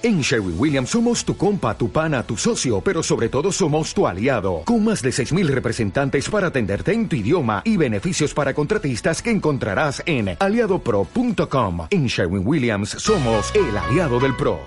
En Sherwin Williams somos tu compa, tu pana, tu socio, pero sobre todo somos tu aliado, con más de 6.000 representantes para atenderte en tu idioma y beneficios para contratistas que encontrarás en aliadopro.com. En Sherwin Williams somos el aliado del PRO.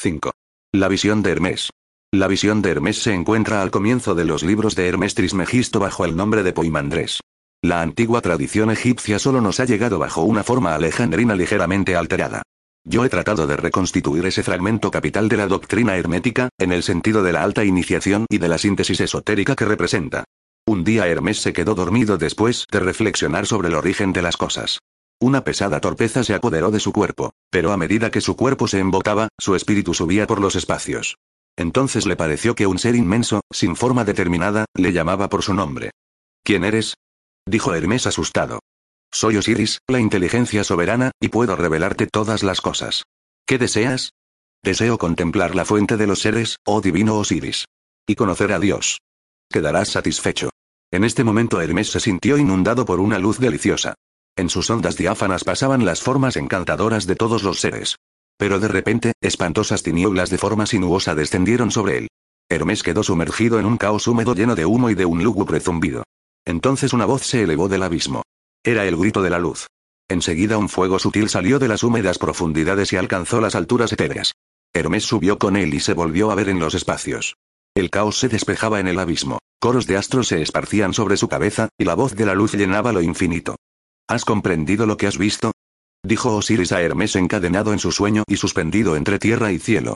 5. La visión de Hermes. La visión de Hermes se encuentra al comienzo de los libros de Hermes Trismegisto bajo el nombre de Poimandrés. La antigua tradición egipcia solo nos ha llegado bajo una forma alejandrina ligeramente alterada. Yo he tratado de reconstituir ese fragmento capital de la doctrina hermética, en el sentido de la alta iniciación y de la síntesis esotérica que representa. Un día Hermes se quedó dormido después de reflexionar sobre el origen de las cosas. Una pesada torpeza se apoderó de su cuerpo, pero a medida que su cuerpo se embotaba, su espíritu subía por los espacios. Entonces le pareció que un ser inmenso, sin forma determinada, le llamaba por su nombre. ¿Quién eres? dijo Hermes asustado. Soy Osiris, la inteligencia soberana, y puedo revelarte todas las cosas. ¿Qué deseas? Deseo contemplar la fuente de los seres, oh divino Osiris. Y conocer a Dios. Quedarás satisfecho. En este momento Hermes se sintió inundado por una luz deliciosa. En sus ondas diáfanas pasaban las formas encantadoras de todos los seres. Pero de repente, espantosas tinieblas de forma sinuosa descendieron sobre él. Hermes quedó sumergido en un caos húmedo lleno de humo y de un lúgubre zumbido. Entonces una voz se elevó del abismo. Era el grito de la luz. Enseguida un fuego sutil salió de las húmedas profundidades y alcanzó las alturas etéreas. Hermes subió con él y se volvió a ver en los espacios. El caos se despejaba en el abismo, coros de astros se esparcían sobre su cabeza, y la voz de la luz llenaba lo infinito. ¿Has comprendido lo que has visto? Dijo Osiris a Hermes encadenado en su sueño y suspendido entre tierra y cielo.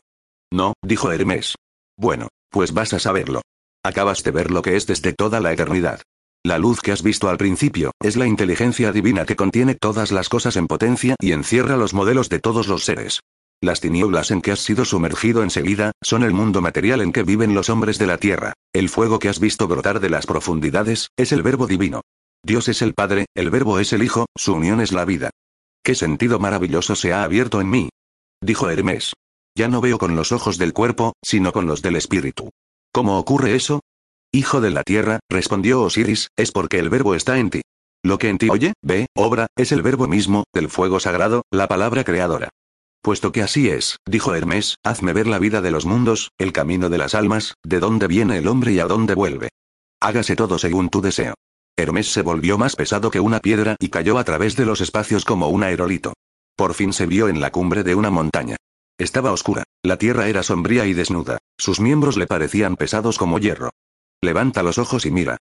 No, dijo Hermes. Bueno, pues vas a saberlo. Acabas de ver lo que es desde toda la eternidad. La luz que has visto al principio, es la inteligencia divina que contiene todas las cosas en potencia y encierra los modelos de todos los seres. Las tinieblas en que has sido sumergido enseguida, son el mundo material en que viven los hombres de la tierra. El fuego que has visto brotar de las profundidades, es el verbo divino. Dios es el Padre, el verbo es el Hijo, su unión es la vida. ¿Qué sentido maravilloso se ha abierto en mí? Dijo Hermes. Ya no veo con los ojos del cuerpo, sino con los del espíritu. ¿Cómo ocurre eso? Hijo de la tierra, respondió Osiris, es porque el verbo está en ti. Lo que en ti oye, ve, obra, es el verbo mismo, del fuego sagrado, la palabra creadora. Puesto que así es, dijo Hermes, hazme ver la vida de los mundos, el camino de las almas, de dónde viene el hombre y a dónde vuelve. Hágase todo según tu deseo. Hermes se volvió más pesado que una piedra y cayó a través de los espacios como un aerolito. Por fin se vio en la cumbre de una montaña. Estaba oscura, la tierra era sombría y desnuda, sus miembros le parecían pesados como hierro. Levanta los ojos y mira.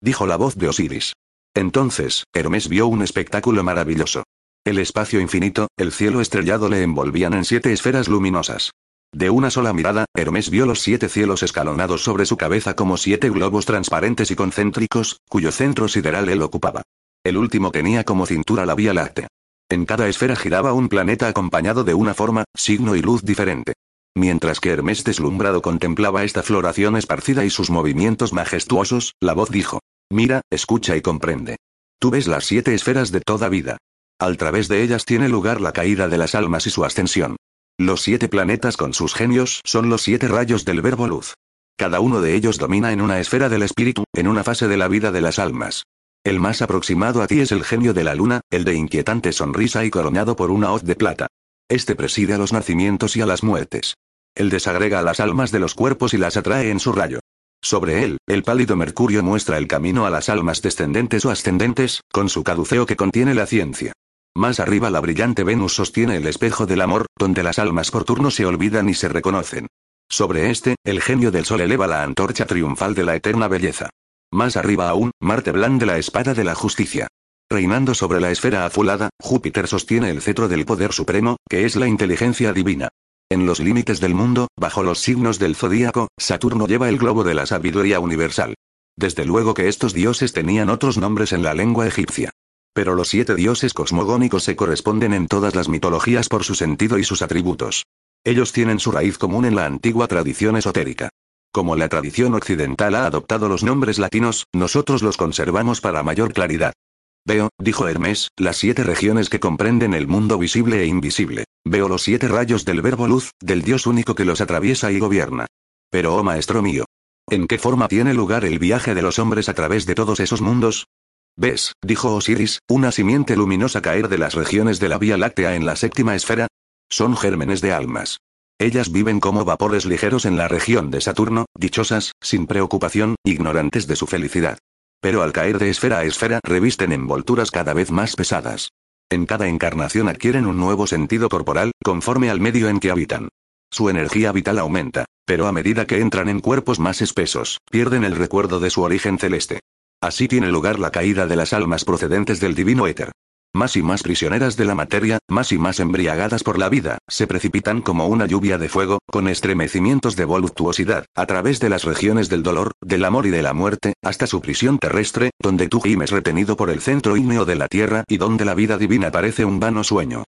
Dijo la voz de Osiris. Entonces, Hermes vio un espectáculo maravilloso. El espacio infinito, el cielo estrellado le envolvían en siete esferas luminosas. De una sola mirada, Hermes vio los siete cielos escalonados sobre su cabeza como siete globos transparentes y concéntricos, cuyo centro sideral él ocupaba. El último tenía como cintura la Vía Láctea. En cada esfera giraba un planeta acompañado de una forma, signo y luz diferente. Mientras que Hermes deslumbrado contemplaba esta floración esparcida y sus movimientos majestuosos, la voz dijo. Mira, escucha y comprende. Tú ves las siete esferas de toda vida. Al través de ellas tiene lugar la caída de las almas y su ascensión. Los siete planetas con sus genios son los siete rayos del verbo luz. Cada uno de ellos domina en una esfera del espíritu, en una fase de la vida de las almas. El más aproximado a ti es el genio de la luna, el de inquietante sonrisa y coronado por una hoz de plata. Este preside a los nacimientos y a las muertes. Él desagrega las almas de los cuerpos y las atrae en su rayo. Sobre él, el pálido Mercurio muestra el camino a las almas descendentes o ascendentes, con su caduceo que contiene la ciencia. Más arriba la brillante Venus sostiene el espejo del amor, donde las almas por turno se olvidan y se reconocen. Sobre este, el genio del sol eleva la antorcha triunfal de la eterna belleza. Más arriba aún, Marte blande la espada de la justicia. Reinando sobre la esfera azulada, Júpiter sostiene el cetro del poder supremo, que es la inteligencia divina. En los límites del mundo, bajo los signos del zodíaco, Saturno lleva el globo de la sabiduría universal. Desde luego que estos dioses tenían otros nombres en la lengua egipcia. Pero los siete dioses cosmogónicos se corresponden en todas las mitologías por su sentido y sus atributos. Ellos tienen su raíz común en la antigua tradición esotérica. Como la tradición occidental ha adoptado los nombres latinos, nosotros los conservamos para mayor claridad. Veo, dijo Hermes, las siete regiones que comprenden el mundo visible e invisible. Veo los siete rayos del verbo luz, del Dios único que los atraviesa y gobierna. Pero, oh maestro mío, ¿en qué forma tiene lugar el viaje de los hombres a través de todos esos mundos? ¿Ves, dijo Osiris, una simiente luminosa caer de las regiones de la Vía Láctea en la séptima esfera? Son gérmenes de almas. Ellas viven como vapores ligeros en la región de Saturno, dichosas, sin preocupación, ignorantes de su felicidad. Pero al caer de esfera a esfera revisten envolturas cada vez más pesadas. En cada encarnación adquieren un nuevo sentido corporal, conforme al medio en que habitan. Su energía vital aumenta, pero a medida que entran en cuerpos más espesos, pierden el recuerdo de su origen celeste. Así tiene lugar la caída de las almas procedentes del divino éter. Más y más prisioneras de la materia, más y más embriagadas por la vida, se precipitan como una lluvia de fuego, con estremecimientos de voluptuosidad, a través de las regiones del dolor, del amor y de la muerte, hasta su prisión terrestre, donde tú gimes retenido por el centro ígneo de la tierra y donde la vida divina parece un vano sueño.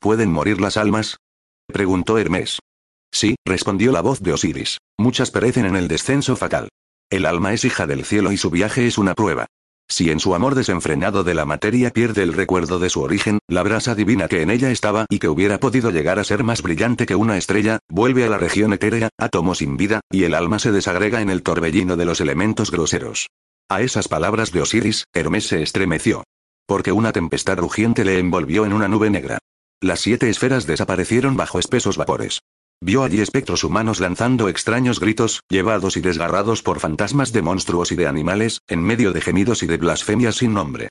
¿Pueden morir las almas? preguntó Hermes. Sí, respondió la voz de Osiris. Muchas perecen en el descenso fatal. El alma es hija del cielo y su viaje es una prueba. Si en su amor desenfrenado de la materia pierde el recuerdo de su origen, la brasa divina que en ella estaba y que hubiera podido llegar a ser más brillante que una estrella, vuelve a la región etérea, átomo sin vida, y el alma se desagrega en el torbellino de los elementos groseros. A esas palabras de Osiris, Hermes se estremeció. Porque una tempestad rugiente le envolvió en una nube negra. Las siete esferas desaparecieron bajo espesos vapores. Vio allí espectros humanos lanzando extraños gritos, llevados y desgarrados por fantasmas de monstruos y de animales, en medio de gemidos y de blasfemias sin nombre.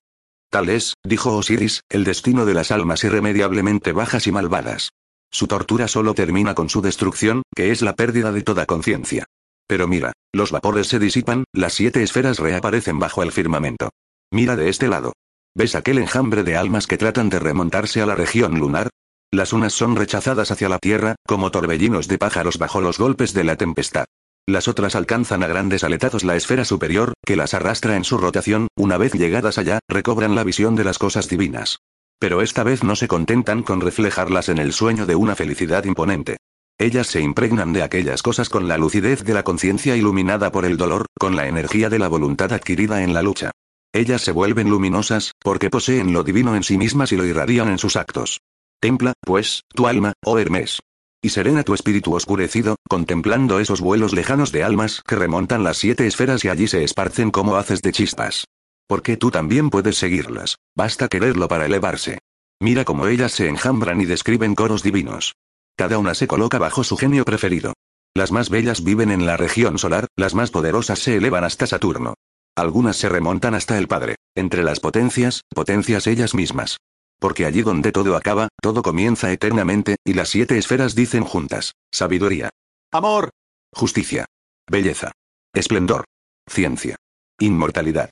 Tal es, dijo Osiris, el destino de las almas irremediablemente bajas y malvadas. Su tortura solo termina con su destrucción, que es la pérdida de toda conciencia. Pero mira, los vapores se disipan, las siete esferas reaparecen bajo el firmamento. Mira de este lado. ¿Ves aquel enjambre de almas que tratan de remontarse a la región lunar? Las unas son rechazadas hacia la tierra, como torbellinos de pájaros bajo los golpes de la tempestad. Las otras alcanzan a grandes aletados la esfera superior, que las arrastra en su rotación, una vez llegadas allá, recobran la visión de las cosas divinas. Pero esta vez no se contentan con reflejarlas en el sueño de una felicidad imponente. Ellas se impregnan de aquellas cosas con la lucidez de la conciencia iluminada por el dolor, con la energía de la voluntad adquirida en la lucha. Ellas se vuelven luminosas, porque poseen lo divino en sí mismas y lo irradian en sus actos. Templa, pues, tu alma, oh Hermes. Y serena tu espíritu oscurecido, contemplando esos vuelos lejanos de almas que remontan las siete esferas y allí se esparcen como haces de chispas. Porque tú también puedes seguirlas, basta quererlo para elevarse. Mira cómo ellas se enjambran y describen coros divinos. Cada una se coloca bajo su genio preferido. Las más bellas viven en la región solar, las más poderosas se elevan hasta Saturno. Algunas se remontan hasta el Padre, entre las potencias, potencias ellas mismas. Porque allí donde todo acaba, todo comienza eternamente, y las siete esferas dicen juntas, sabiduría, amor, justicia, belleza, esplendor, ciencia, inmortalidad.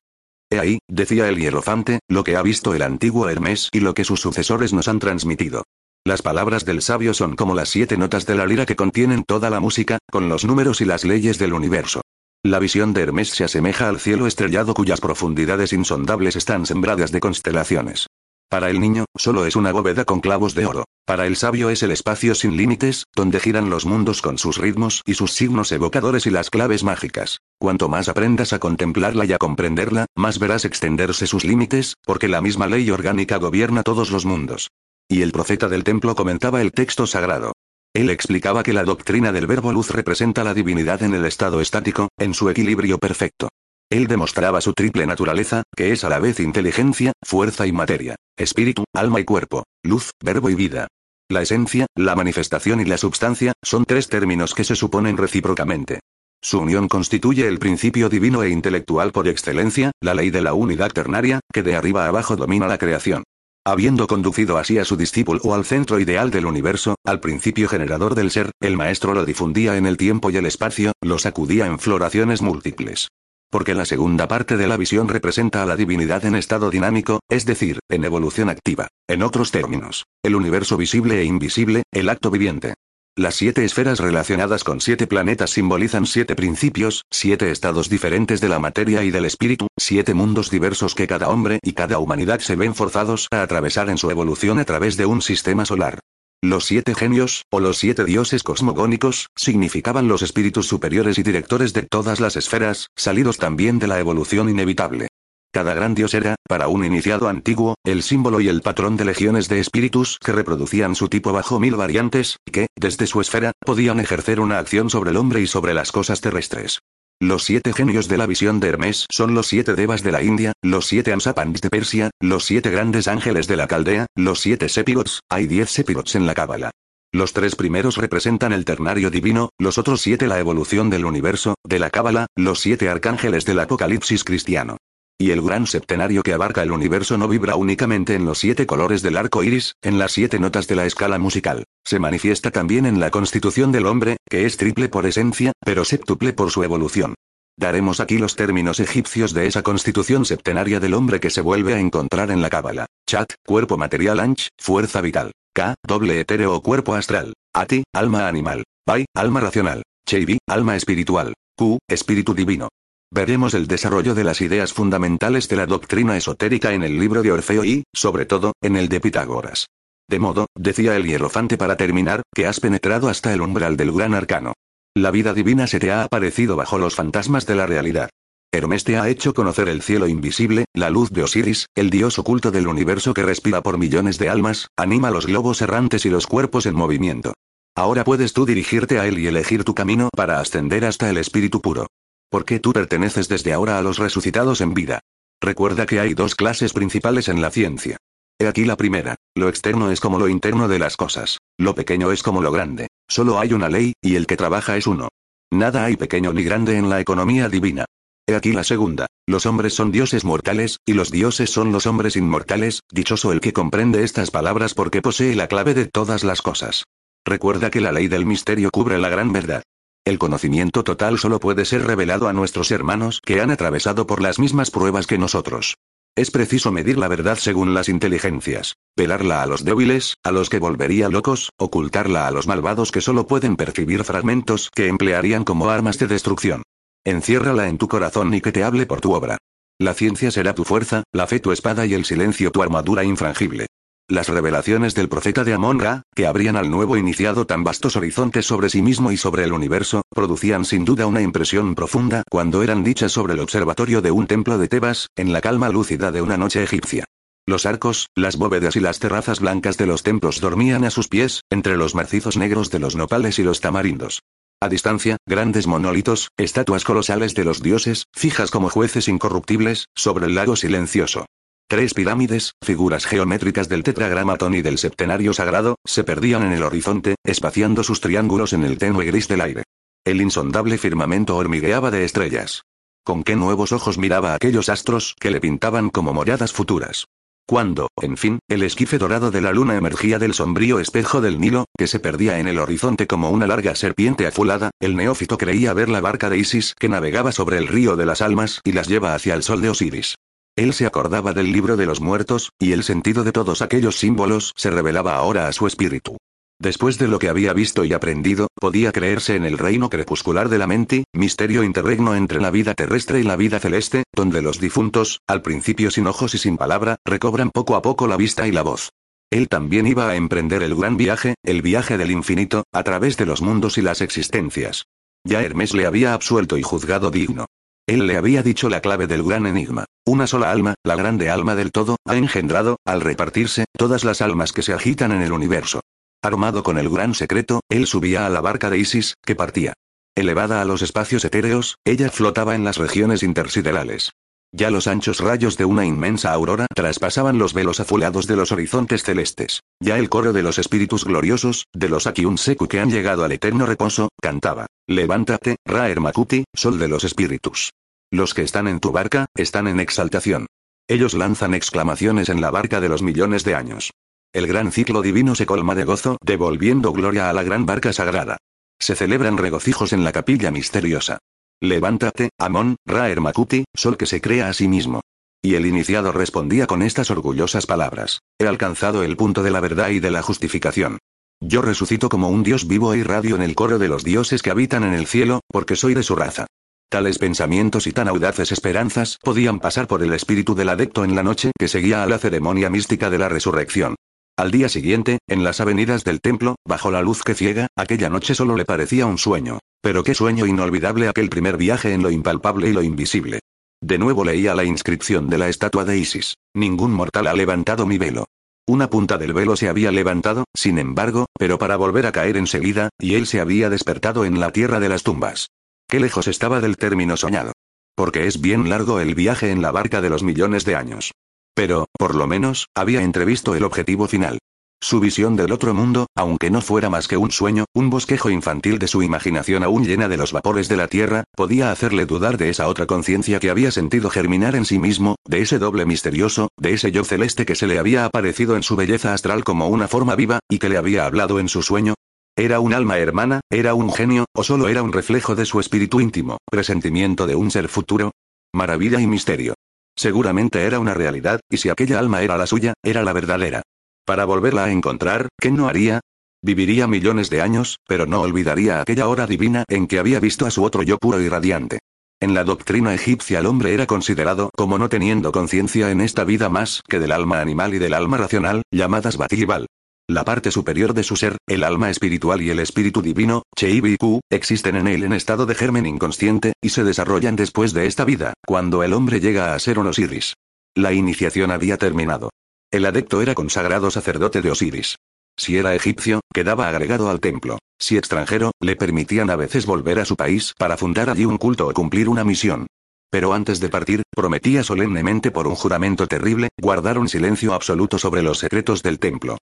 He ahí, decía el hierofante, lo que ha visto el antiguo Hermes y lo que sus sucesores nos han transmitido. Las palabras del sabio son como las siete notas de la lira que contienen toda la música, con los números y las leyes del universo. La visión de Hermes se asemeja al cielo estrellado cuyas profundidades insondables están sembradas de constelaciones. Para el niño, solo es una bóveda con clavos de oro. Para el sabio es el espacio sin límites, donde giran los mundos con sus ritmos y sus signos evocadores y las claves mágicas. Cuanto más aprendas a contemplarla y a comprenderla, más verás extenderse sus límites, porque la misma ley orgánica gobierna todos los mundos. Y el profeta del templo comentaba el texto sagrado. Él explicaba que la doctrina del verbo luz representa la divinidad en el estado estático, en su equilibrio perfecto. Él demostraba su triple naturaleza, que es a la vez inteligencia, fuerza y materia, espíritu, alma y cuerpo, luz, verbo y vida. La esencia, la manifestación y la substancia, son tres términos que se suponen recíprocamente. Su unión constituye el principio divino e intelectual por excelencia, la ley de la unidad ternaria, que de arriba a abajo domina la creación. Habiendo conducido así a su discípulo o al centro ideal del universo, al principio generador del ser, el maestro lo difundía en el tiempo y el espacio, lo sacudía en floraciones múltiples. Porque la segunda parte de la visión representa a la divinidad en estado dinámico, es decir, en evolución activa. En otros términos, el universo visible e invisible, el acto viviente. Las siete esferas relacionadas con siete planetas simbolizan siete principios, siete estados diferentes de la materia y del espíritu, siete mundos diversos que cada hombre y cada humanidad se ven forzados a atravesar en su evolución a través de un sistema solar. Los siete genios, o los siete dioses cosmogónicos, significaban los espíritus superiores y directores de todas las esferas, salidos también de la evolución inevitable. Cada gran dios era, para un iniciado antiguo, el símbolo y el patrón de legiones de espíritus que reproducían su tipo bajo mil variantes, y que, desde su esfera, podían ejercer una acción sobre el hombre y sobre las cosas terrestres. Los siete genios de la visión de Hermes son los siete devas de la India, los siete ansapans de Persia, los siete grandes ángeles de la Caldea, los siete sepirots, hay diez sepirots en la Cábala. Los tres primeros representan el ternario divino, los otros siete la evolución del universo, de la cábala, los siete arcángeles del apocalipsis cristiano. Y el gran septenario que abarca el universo no vibra únicamente en los siete colores del arco iris, en las siete notas de la escala musical. Se manifiesta también en la constitución del hombre, que es triple por esencia, pero septuple por su evolución. Daremos aquí los términos egipcios de esa constitución septenaria del hombre que se vuelve a encontrar en la cábala. Chat, cuerpo material anch, fuerza vital. K, doble etéreo o cuerpo astral. Ati, alma animal. Pai, alma racional. Cheibi, alma espiritual. Q, espíritu divino. Veremos el desarrollo de las ideas fundamentales de la doctrina esotérica en el libro de Orfeo y, sobre todo, en el de Pitágoras. De modo, decía el hierofante para terminar, que has penetrado hasta el umbral del gran arcano. La vida divina se te ha aparecido bajo los fantasmas de la realidad. Hermes te ha hecho conocer el cielo invisible, la luz de Osiris, el dios oculto del universo que respira por millones de almas, anima los globos errantes y los cuerpos en movimiento. Ahora puedes tú dirigirte a él y elegir tu camino para ascender hasta el espíritu puro. Porque tú perteneces desde ahora a los resucitados en vida. Recuerda que hay dos clases principales en la ciencia. He aquí la primera. Lo externo es como lo interno de las cosas. Lo pequeño es como lo grande. Solo hay una ley, y el que trabaja es uno. Nada hay pequeño ni grande en la economía divina. He aquí la segunda. Los hombres son dioses mortales, y los dioses son los hombres inmortales, dichoso el que comprende estas palabras porque posee la clave de todas las cosas. Recuerda que la ley del misterio cubre la gran verdad. El conocimiento total solo puede ser revelado a nuestros hermanos que han atravesado por las mismas pruebas que nosotros. Es preciso medir la verdad según las inteligencias, pelarla a los débiles, a los que volvería locos, ocultarla a los malvados que solo pueden percibir fragmentos que emplearían como armas de destrucción. Enciérrala en tu corazón y que te hable por tu obra. La ciencia será tu fuerza, la fe tu espada y el silencio tu armadura infrangible. Las revelaciones del profeta de Amon-Ra, que abrían al nuevo iniciado tan vastos horizontes sobre sí mismo y sobre el universo, producían sin duda una impresión profunda cuando eran dichas sobre el observatorio de un templo de Tebas, en la calma lúcida de una noche egipcia. Los arcos, las bóvedas y las terrazas blancas de los templos dormían a sus pies, entre los macizos negros de los nopales y los tamarindos. A distancia, grandes monolitos, estatuas colosales de los dioses, fijas como jueces incorruptibles, sobre el lago silencioso. Tres pirámides, figuras geométricas del tetragramatón y del septenario sagrado, se perdían en el horizonte, espaciando sus triángulos en el tenue gris del aire. El insondable firmamento hormigueaba de estrellas. Con qué nuevos ojos miraba aquellos astros que le pintaban como moradas futuras. Cuando, en fin, el esquife dorado de la luna emergía del sombrío espejo del Nilo, que se perdía en el horizonte como una larga serpiente azulada, el neófito creía ver la barca de Isis que navegaba sobre el río de las almas y las lleva hacia el sol de Osiris. Él se acordaba del libro de los muertos, y el sentido de todos aquellos símbolos se revelaba ahora a su espíritu. Después de lo que había visto y aprendido, podía creerse en el reino crepuscular de la mente, misterio interregno entre la vida terrestre y la vida celeste, donde los difuntos, al principio sin ojos y sin palabra, recobran poco a poco la vista y la voz. Él también iba a emprender el gran viaje, el viaje del infinito, a través de los mundos y las existencias. Ya Hermes le había absuelto y juzgado digno. Él le había dicho la clave del gran enigma. Una sola alma, la grande alma del todo, ha engendrado, al repartirse, todas las almas que se agitan en el universo. Armado con el gran secreto, él subía a la barca de Isis, que partía. Elevada a los espacios etéreos, ella flotaba en las regiones intersiderales. Ya los anchos rayos de una inmensa aurora traspasaban los velos azulados de los horizontes celestes. Ya el coro de los espíritus gloriosos, de los Akiun Seku que han llegado al eterno reposo, cantaba. Levántate, Ra Hermakuti, sol de los espíritus. Los que están en tu barca, están en exaltación. Ellos lanzan exclamaciones en la barca de los millones de años. El gran ciclo divino se colma de gozo, devolviendo gloria a la gran barca sagrada. Se celebran regocijos en la capilla misteriosa. Levántate, Amón, Ra Hermakuti, sol que se crea a sí mismo. Y el iniciado respondía con estas orgullosas palabras. He alcanzado el punto de la verdad y de la justificación. Yo resucito como un dios vivo e irradio en el coro de los dioses que habitan en el cielo, porque soy de su raza. Tales pensamientos y tan audaces esperanzas podían pasar por el espíritu del adepto en la noche que seguía a la ceremonia mística de la resurrección. Al día siguiente, en las avenidas del templo, bajo la luz que ciega, aquella noche solo le parecía un sueño. Pero qué sueño inolvidable aquel primer viaje en lo impalpable y lo invisible. De nuevo leía la inscripción de la estatua de Isis. Ningún mortal ha levantado mi velo. Una punta del velo se había levantado, sin embargo, pero para volver a caer enseguida, y él se había despertado en la tierra de las tumbas. Qué lejos estaba del término soñado. Porque es bien largo el viaje en la barca de los millones de años. Pero, por lo menos, había entrevisto el objetivo final. Su visión del otro mundo, aunque no fuera más que un sueño, un bosquejo infantil de su imaginación aún llena de los vapores de la tierra, podía hacerle dudar de esa otra conciencia que había sentido germinar en sí mismo, de ese doble misterioso, de ese yo celeste que se le había aparecido en su belleza astral como una forma viva, y que le había hablado en su sueño. ¿Era un alma hermana, era un genio, o solo era un reflejo de su espíritu íntimo, presentimiento de un ser futuro? Maravilla y misterio. Seguramente era una realidad, y si aquella alma era la suya, era la verdadera. Para volverla a encontrar, ¿qué no haría? Viviría millones de años, pero no olvidaría aquella hora divina en que había visto a su otro yo puro y radiante. En la doctrina egipcia el hombre era considerado como no teniendo conciencia en esta vida más que del alma animal y del alma racional, llamadas Batibal. La parte superior de su ser, el alma espiritual y el espíritu divino, Cheibiku, existen en él en estado de germen inconsciente, y se desarrollan después de esta vida, cuando el hombre llega a ser un Osiris. La iniciación había terminado. El adepto era consagrado sacerdote de Osiris. Si era egipcio, quedaba agregado al templo. Si extranjero, le permitían a veces volver a su país para fundar allí un culto o cumplir una misión. Pero antes de partir, prometía solemnemente por un juramento terrible, guardar un silencio absoluto sobre los secretos del templo.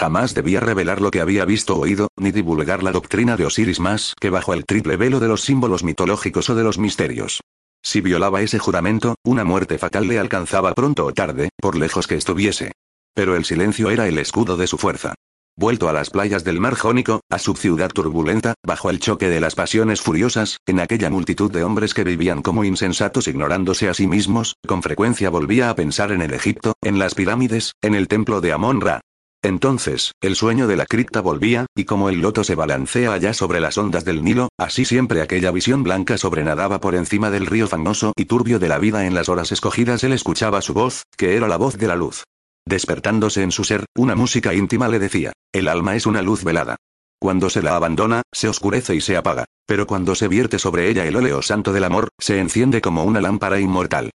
Jamás debía revelar lo que había visto o oído, ni divulgar la doctrina de Osiris más que bajo el triple velo de los símbolos mitológicos o de los misterios. Si violaba ese juramento, una muerte fatal le alcanzaba pronto o tarde, por lejos que estuviese. Pero el silencio era el escudo de su fuerza. Vuelto a las playas del mar Jónico, a su ciudad turbulenta, bajo el choque de las pasiones furiosas, en aquella multitud de hombres que vivían como insensatos ignorándose a sí mismos, con frecuencia volvía a pensar en el Egipto, en las pirámides, en el templo de Amon-Ra. Entonces, el sueño de la cripta volvía, y como el loto se balancea allá sobre las ondas del Nilo, así siempre aquella visión blanca sobrenadaba por encima del río famoso y turbio de la vida en las horas escogidas él escuchaba su voz, que era la voz de la luz. Despertándose en su ser, una música íntima le decía, el alma es una luz velada. Cuando se la abandona, se oscurece y se apaga, pero cuando se vierte sobre ella el óleo santo del amor, se enciende como una lámpara inmortal.